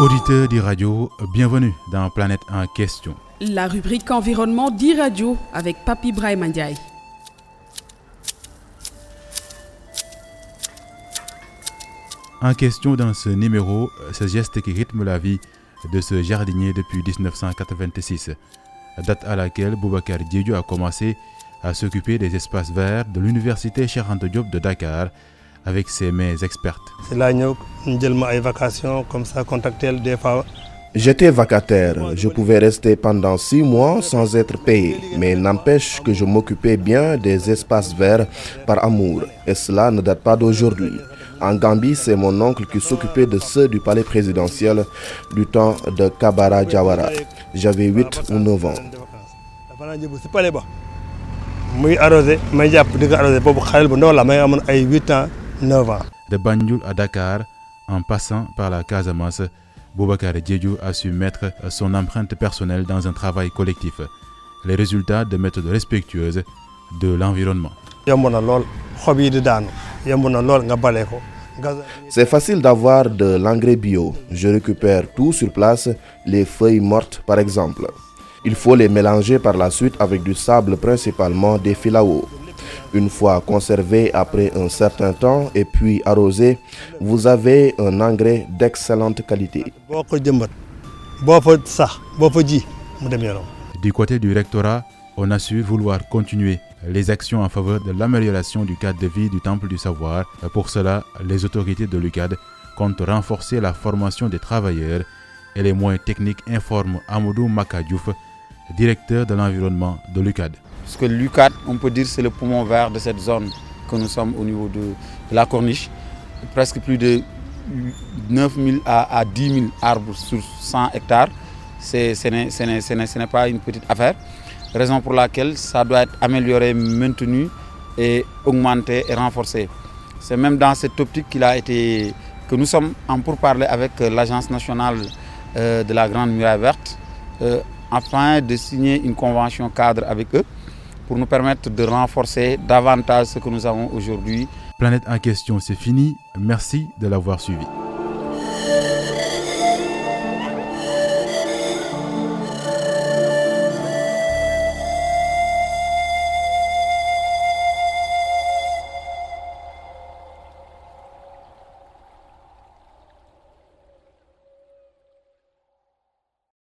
Auditeurs d'e-radio, bienvenue dans Planète en question. La rubrique environnement d'e-radio avec Papi Brahim Ndiaye. En question dans ce numéro, ce geste qui rythme la vie de ce jardinier depuis 1986, date à laquelle Boubacar Diédiou a commencé à s'occuper des espaces verts de l'université Cheikh Diop de Dakar avec ses mains expertes. C'est là que j'ai vacations comme ça, contacter des fois. J'étais vacataire, je pouvais rester pendant six mois sans être payé, mais n'empêche que je m'occupais bien des espaces verts par amour, et cela ne date pas d'aujourd'hui. En Gambie, c'est mon oncle qui s'occupait de ceux du palais présidentiel du temps de Kabara Jawara. J'avais 8 ou 9 ans. De Banjul à Dakar, en passant par la Casamance, Boubacar Diédiou a su mettre son empreinte personnelle dans un travail collectif. Les résultats de méthodes respectueuses de l'environnement. C'est facile d'avoir de l'engrais bio. Je récupère tout sur place, les feuilles mortes par exemple. Il faut les mélanger par la suite avec du sable, principalement des filao. Une fois conservé après un certain temps et puis arrosé, vous avez un engrais d'excellente qualité. Du côté du rectorat, on a su vouloir continuer les actions en faveur de l'amélioration du cadre de vie du Temple du Savoir. Pour cela, les autorités de l'UCAD comptent renforcer la formation des travailleurs et les moyens techniques, informe Amadou Makadjouf, directeur de l'environnement de l'UCAD. Parce que l'UCAD, on peut dire, c'est le poumon vert de cette zone que nous sommes au niveau de, la corniche. Presque plus de 9 000 à, 10 000 arbres sur 100 hectares. Ce n'est pas une petite affaire. Raison pour laquelle ça doit être amélioré, maintenu et augmenté et renforcé. C'est même dans cette optique que nous sommes en pourparlers avec l'Agence nationale euh, de la Grande Muraille Verte euh, afin de signer une convention cadre avec eux pour nous permettre de renforcer davantage ce que nous avons aujourd'hui. Planète en question, c'est fini. Merci de l'avoir suivi.